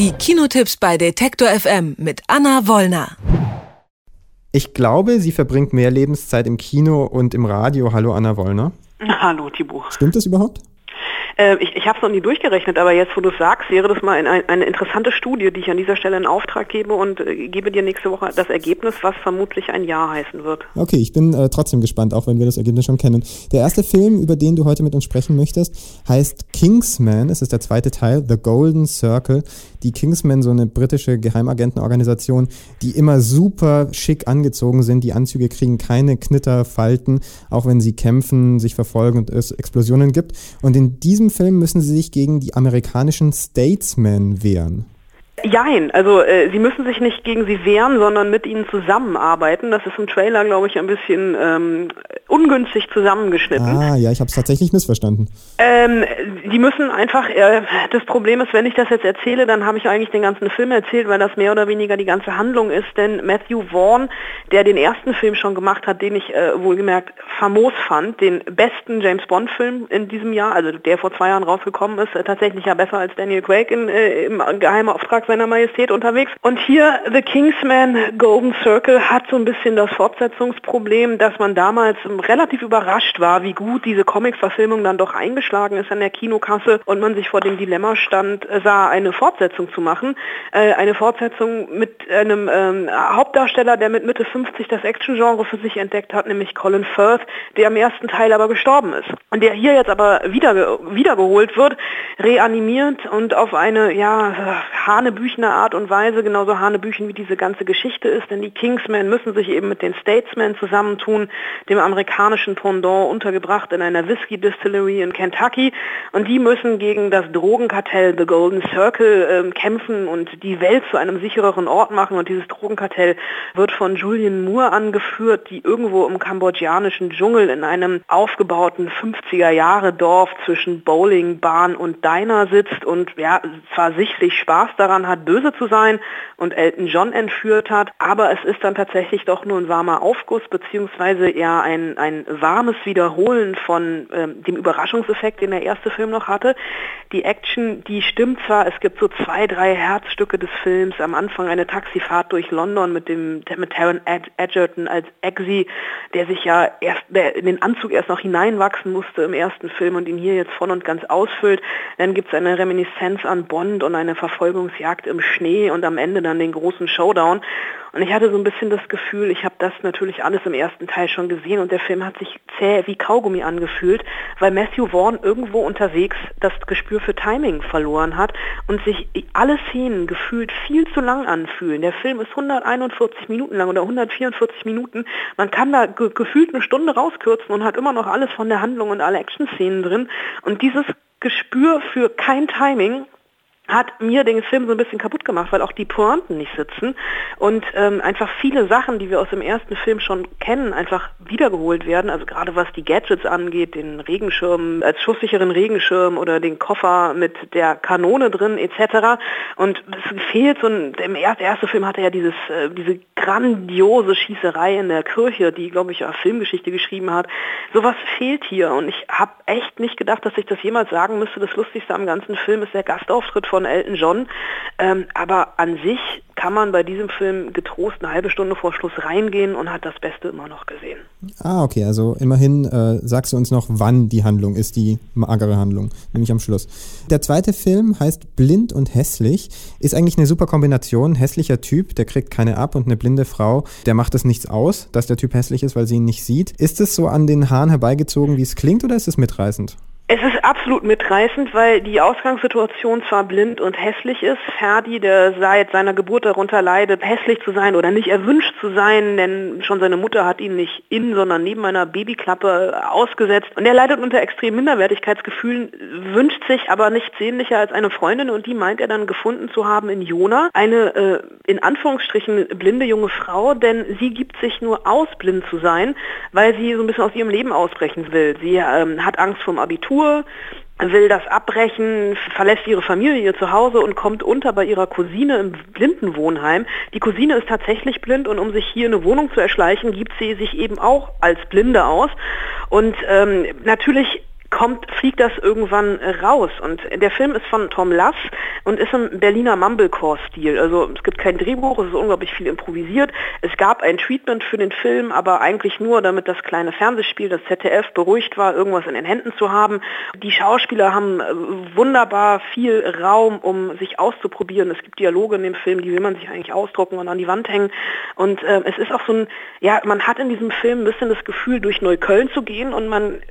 Die Kinotipps bei Detektor FM mit Anna Wollner. Ich glaube, sie verbringt mehr Lebenszeit im Kino und im Radio. Hallo Anna Wollner. Hallo Thibaut. Stimmt das überhaupt? Äh, ich ich habe es noch nie durchgerechnet, aber jetzt, wo du es sagst, wäre das mal ein, ein, eine interessante Studie, die ich an dieser Stelle in Auftrag gebe und äh, gebe dir nächste Woche das Ergebnis, was vermutlich ein Ja heißen wird. Okay, ich bin äh, trotzdem gespannt, auch wenn wir das Ergebnis schon kennen. Der erste Film, über den du heute mit uns sprechen möchtest, heißt Kingsman. Es ist der zweite Teil, The Golden Circle. Die Kingsmen, so eine britische Geheimagentenorganisation, die immer super schick angezogen sind. Die Anzüge kriegen keine Knitterfalten, auch wenn sie kämpfen, sich verfolgen und es Explosionen gibt. Und in diesem Film müssen sie sich gegen die amerikanischen Statesmen wehren. Jein, also äh, sie müssen sich nicht gegen sie wehren, sondern mit ihnen zusammenarbeiten. Das ist im Trailer, glaube ich, ein bisschen ähm, ungünstig zusammengeschnitten. Ah, ja, ich habe es tatsächlich missverstanden. Ähm, die müssen einfach, äh, das Problem ist, wenn ich das jetzt erzähle, dann habe ich eigentlich den ganzen Film erzählt, weil das mehr oder weniger die ganze Handlung ist, denn Matthew Vaughn, der den ersten Film schon gemacht hat, den ich äh, wohlgemerkt famos fand, den besten James Bond-Film in diesem Jahr, also der vor zwei Jahren rausgekommen ist, äh, tatsächlich ja besser als Daniel Craig in, äh, im geheimen Auftrag seiner Majestät unterwegs. Und hier The Kingsman Golden Circle hat so ein bisschen das Fortsetzungsproblem, dass man damals relativ überrascht war, wie gut diese Comic-Verfilmung dann doch eingeschlagen ist an der Kinokasse und man sich vor dem Dilemma stand, äh, sah, eine Fortsetzung zu machen. Äh, eine Fortsetzung mit einem ähm, Hauptdarsteller, der mit Mitte 50 das Action-Genre für sich entdeckt hat, nämlich Colin Firth, der im ersten Teil aber gestorben ist. Und der hier jetzt aber wieder, wiedergeholt wird, reanimiert und auf eine, ja, hanebüchene Art und Weise, genauso hanebüchen wie diese ganze Geschichte ist, denn die Kingsmen müssen sich eben mit den Statesmen zusammentun, dem amerikanischen Pendant untergebracht in einer Whisky Distillery in Kentucky. Und die müssen gegen das Drogenkartell The Golden Circle äh, kämpfen und die Welt zu einem sichereren Ort machen. Und dieses Drogenkartell wird von Julian Moore angeführt, die irgendwo im kambodschanischen Dschungel in einem aufgebauten 50er Jahre Dorf zwischen Bowlingbahn und Diner sitzt. Und ja, zwar sichtlich Spaß daran hat, böse zu sein und Elton John entführt hat, aber es ist dann tatsächlich doch nur ein warmer Aufguss beziehungsweise eher ein, ein warmes Wiederholen von ähm, dem Überraschungseffekt, den der erste Film noch hatte. Die Action, die stimmt zwar, es gibt so zwei, drei Herzstücke des Films, am Anfang eine Taxifahrt durch London mit dem mit Taron Edgerton als Eggsy, der sich ja erst der in den Anzug erst noch hineinwachsen musste im ersten Film und ihn hier jetzt voll und ganz ausfüllt. Dann gibt es eine Reminiszenz an Bond und eine Verfolgungsjagd im Schnee und am Ende dann den großen Showdown. Und ich hatte so ein bisschen das Gefühl, ich habe das natürlich alles im ersten Teil schon gesehen und der Film hat sich zäh wie Kaugummi angefühlt, weil Matthew Vaughn irgendwo unterwegs das Gespür für Timing verloren hat und sich alle Szenen gefühlt viel zu lang anfühlen. Der Film ist 141 Minuten lang oder 144 Minuten. Man kann da ge gefühlt eine Stunde rauskürzen und hat immer noch alles von der Handlung und alle Action-Szenen drin. Und dieses Gespür für kein Timing hat mir den Film so ein bisschen kaputt gemacht, weil auch die Pointen nicht sitzen und ähm, einfach viele Sachen, die wir aus dem ersten Film schon kennen, einfach wiedergeholt werden. Also gerade was die Gadgets angeht, den Regenschirm als schusssicheren Regenschirm oder den Koffer mit der Kanone drin etc. Und es fehlt so ein, im ersten, erste Film hatte ja dieses, äh, diese grandiose Schießerei in der Kirche, die glaube ich auch Filmgeschichte geschrieben hat. Sowas fehlt hier und ich habe echt nicht gedacht, dass ich das jemals sagen müsste. Das Lustigste am ganzen Film ist der Gastauftritt von von Elton John. Ähm, aber an sich kann man bei diesem Film getrost eine halbe Stunde vor Schluss reingehen und hat das Beste immer noch gesehen. Ah, okay, also immerhin äh, sagst du uns noch, wann die Handlung ist, die magere Handlung, nämlich am Schluss. Der zweite Film heißt Blind und Hässlich, ist eigentlich eine super Kombination. Hässlicher Typ, der kriegt keine ab und eine blinde Frau, der macht es nichts aus, dass der Typ hässlich ist, weil sie ihn nicht sieht. Ist es so an den Haaren herbeigezogen, wie es klingt, oder ist es mitreißend? Es ist absolut mitreißend, weil die Ausgangssituation zwar blind und hässlich ist. Ferdi, der seit seiner Geburt darunter leidet, hässlich zu sein oder nicht erwünscht zu sein, denn schon seine Mutter hat ihn nicht in, sondern neben einer Babyklappe ausgesetzt. Und er leidet unter extremen Minderwertigkeitsgefühlen, wünscht sich aber nichts sehnlicher als eine Freundin und die meint er dann gefunden zu haben in Jona. Eine äh, in Anführungsstrichen blinde junge Frau, denn sie gibt sich nur aus, blind zu sein, weil sie so ein bisschen aus ihrem Leben ausbrechen will. Sie ähm, hat Angst vom Abitur Abitur, will das abbrechen, verlässt ihre Familie ihr Zuhause und kommt unter bei ihrer Cousine im Blindenwohnheim. Die Cousine ist tatsächlich blind und um sich hier eine Wohnung zu erschleichen, gibt sie sich eben auch als Blinde aus. Und ähm, natürlich kommt, fliegt das irgendwann raus. Und der Film ist von Tom Lass und ist im Berliner Mumblecore-Stil. Also es gibt kein Drehbuch, es ist unglaublich viel improvisiert. Es gab ein Treatment für den Film, aber eigentlich nur, damit das kleine Fernsehspiel, das ZDF, beruhigt war, irgendwas in den Händen zu haben. Die Schauspieler haben äh, wunderbar viel Raum, um sich auszuprobieren. Es gibt Dialoge in dem Film, die will man sich eigentlich ausdrucken und an die Wand hängen. Und äh, es ist auch so ein, ja, man hat in diesem Film ein bisschen das Gefühl, durch Neukölln zu gehen und man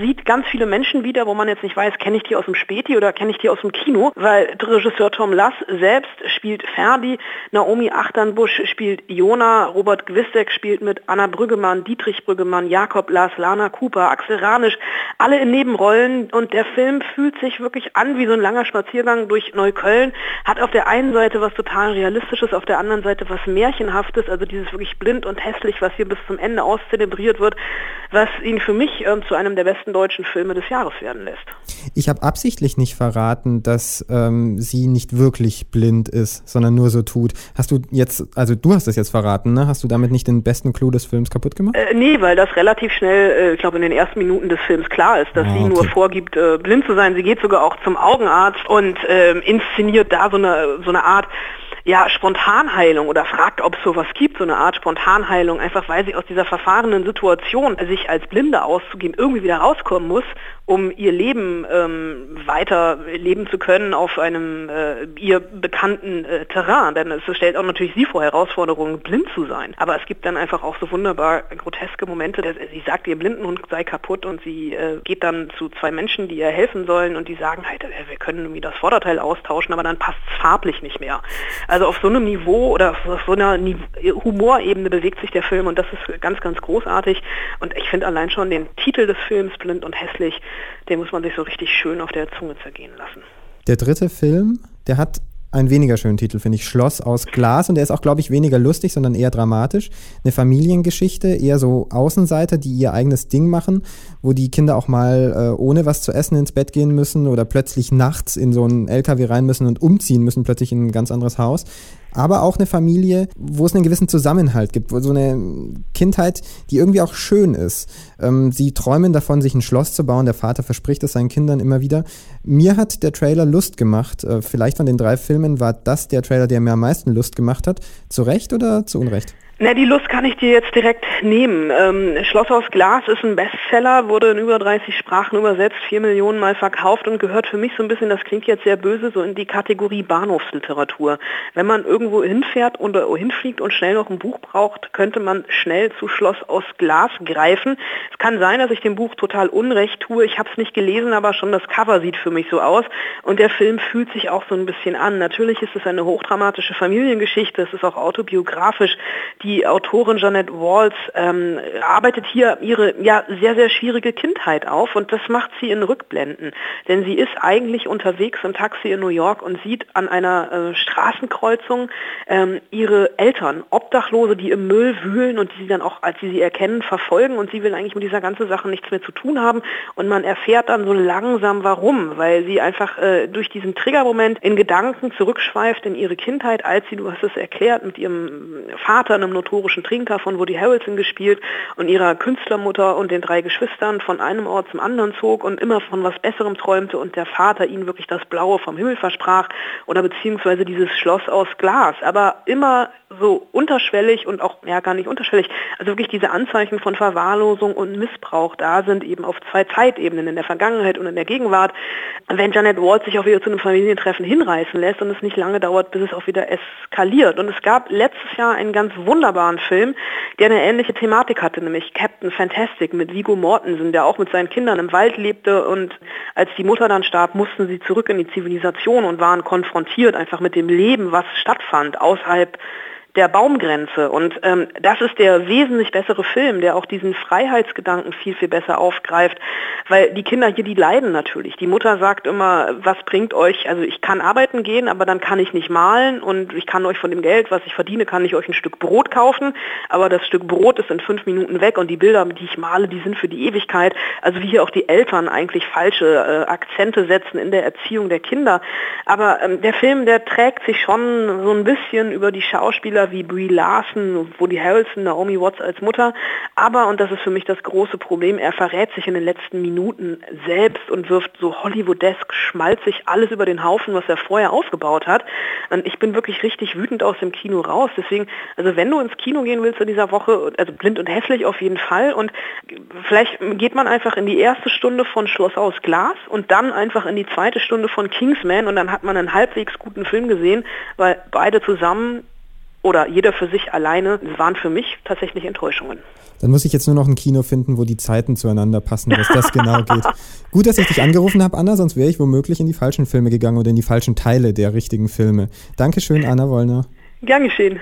sieht ganz viele Menschen wieder, wo man jetzt nicht weiß, kenne ich die aus dem Späti oder kenne ich die aus dem Kino, weil Regisseur Tom Lass selbst spielt Ferdi, Naomi Achternbusch spielt Jona, Robert Gwistek spielt mit Anna Brüggemann, Dietrich Brüggemann, Jakob Lars, Lana Cooper, Axel Ranisch, alle in Nebenrollen. Und der Film fühlt sich wirklich an wie so ein langer Spaziergang durch Neukölln, hat auf der einen Seite was total Realistisches, auf der anderen Seite was Märchenhaftes, also dieses wirklich blind und hässlich, was hier bis zum Ende auszelebriert wird, was ihn für mich ähm, zu einem der besten deutschen Filme des Jahres werden lässt. Ich habe absichtlich nicht verraten, dass ähm, sie nicht wirklich blind ist, sondern nur so tut. Hast du jetzt, also du hast das jetzt verraten, ne? Hast du damit nicht den besten Clou des Films kaputt gemacht? Äh, nee, weil das relativ schnell, äh, ich glaube in den ersten Minuten des Films klar ist, dass ah, sie okay. nur vorgibt, äh, blind zu sein. Sie geht sogar auch zum Augenarzt und ähm, inszeniert da so eine, so eine Art ja, Spontanheilung oder fragt, ob es sowas gibt, so eine Art Spontanheilung, einfach weil sie aus dieser verfahrenen Situation, sich als Blinde auszugeben, irgendwie wieder rauskommen muss um ihr Leben ähm, weiter leben zu können auf einem äh, ihr bekannten äh, Terrain. Denn es stellt auch natürlich sie vor Herausforderungen, blind zu sein. Aber es gibt dann einfach auch so wunderbar groteske Momente. Dass, sie sagt, ihr Blindenhund sei kaputt und sie äh, geht dann zu zwei Menschen, die ihr helfen sollen und die sagen halt, wir können irgendwie das Vorderteil austauschen, aber dann passt es farblich nicht mehr. Also auf so einem Niveau oder auf so einer Humorebene bewegt sich der Film und das ist ganz, ganz großartig. Und ich finde allein schon den Titel des Films, Blind und Hässlich, den muss man sich so richtig schön auf der Zunge zergehen lassen. Der dritte Film, der hat einen weniger schönen Titel, finde ich. Schloss aus Glas. Und der ist auch, glaube ich, weniger lustig, sondern eher dramatisch. Eine Familiengeschichte, eher so Außenseiter, die ihr eigenes Ding machen, wo die Kinder auch mal äh, ohne was zu essen ins Bett gehen müssen oder plötzlich nachts in so einen LKW rein müssen und umziehen müssen, plötzlich in ein ganz anderes Haus aber auch eine Familie, wo es einen gewissen Zusammenhalt gibt, wo so eine Kindheit, die irgendwie auch schön ist. Ähm, sie träumen davon, sich ein Schloss zu bauen. Der Vater verspricht es seinen Kindern immer wieder. Mir hat der Trailer Lust gemacht. Äh, vielleicht von den drei Filmen war das der Trailer, der mir am meisten Lust gemacht hat. Zu Recht oder zu Unrecht? Na, die Lust kann ich dir jetzt direkt nehmen. Ähm, Schloss aus Glas ist ein Bestseller, wurde in über 30 Sprachen übersetzt, vier Millionen Mal verkauft und gehört für mich so ein bisschen, das klingt jetzt sehr böse, so in die Kategorie Bahnhofsliteratur. Wenn man irgendwo hinfährt oder hinfliegt und schnell noch ein Buch braucht, könnte man schnell zu Schloss aus Glas greifen. Es kann sein, dass ich dem Buch total Unrecht tue. Ich habe es nicht gelesen, aber schon das Cover sieht für mich so aus. Und der Film fühlt sich auch so ein bisschen an. Natürlich ist es eine hochdramatische Familiengeschichte, es ist auch autobiografisch. Die die Autorin Janet Walls ähm, arbeitet hier ihre ja sehr, sehr schwierige Kindheit auf und das macht sie in Rückblenden. Denn sie ist eigentlich unterwegs im Taxi in New York und sieht an einer äh, Straßenkreuzung ähm, ihre Eltern, Obdachlose, die im Müll wühlen und die sie dann auch, als sie sie erkennen, verfolgen und sie will eigentlich mit dieser ganzen Sache nichts mehr zu tun haben und man erfährt dann so langsam warum, weil sie einfach äh, durch diesen Triggermoment in Gedanken zurückschweift in ihre Kindheit, als sie, du hast es erklärt, mit ihrem Vater, einem notorischen Trinker von Woody Harrelson gespielt und ihrer Künstlermutter und den drei Geschwistern von einem Ort zum anderen zog und immer von was Besserem träumte und der Vater ihnen wirklich das Blaue vom Himmel versprach oder beziehungsweise dieses Schloss aus Glas. Aber immer so unterschwellig und auch, ja gar nicht unterschwellig, also wirklich diese Anzeichen von Verwahrlosung und Missbrauch da sind, eben auf zwei Zeitebenen, in der Vergangenheit und in der Gegenwart. Wenn Janet Walt sich auch wieder zu einem Familientreffen hinreißen lässt und es nicht lange dauert, bis es auch wieder eskaliert. Und es gab letztes Jahr einen ganz wunderbaren Film, der eine ähnliche Thematik hatte, nämlich Captain Fantastic mit Vigo Mortensen, der auch mit seinen Kindern im Wald lebte. Und als die Mutter dann starb, mussten sie zurück in die Zivilisation und waren konfrontiert einfach mit dem Leben, was stattfand außerhalb der Baumgrenze. Und ähm, das ist der wesentlich bessere Film, der auch diesen Freiheitsgedanken viel, viel besser aufgreift, weil die Kinder hier, die leiden natürlich. Die Mutter sagt immer, was bringt euch, also ich kann arbeiten gehen, aber dann kann ich nicht malen und ich kann euch von dem Geld, was ich verdiene, kann ich euch ein Stück Brot kaufen, aber das Stück Brot ist in fünf Minuten weg und die Bilder, die ich male, die sind für die Ewigkeit. Also wie hier auch die Eltern eigentlich falsche äh, Akzente setzen in der Erziehung der Kinder. Aber ähm, der Film, der trägt sich schon so ein bisschen über die Schauspieler Wie Brie Larson, Woody Harrelson, Naomi Watts als Mutter. Aber, und das ist für mich das große Problem, er verrät sich in den letzten Minuten selbst und wirft so Hollywoodesk schmalzig alles über den Haufen, was er vorher aufgebaut hat. Und ich bin wirklich richtig wütend aus dem Kino raus. Deswegen, also wenn du ins Kino gehen willst in dieser Woche, also blind und hässlich auf jeden Fall. Und vielleicht geht man einfach in die erste Stunde von Schloss aus Glas und dann einfach in die zweite Stunde von Kingsman und dann hat man einen halbwegs guten Film gesehen, weil beide zusammen oder jeder für sich alleine waren für mich tatsächlich Enttäuschungen. Dann muss ich jetzt nur noch ein Kino finden, wo die Zeiten zueinander passen, was das genau geht. Gut, dass ich dich angerufen habe, Anna, sonst wäre ich womöglich in die falschen Filme gegangen oder in die falschen Teile der richtigen Filme. Dankeschön, Anna Wollner. Gern geschehen.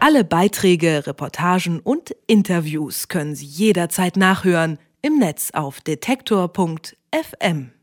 Alle Beiträge, Reportagen und Interviews können Sie jederzeit nachhören im Netz auf detektor.fm.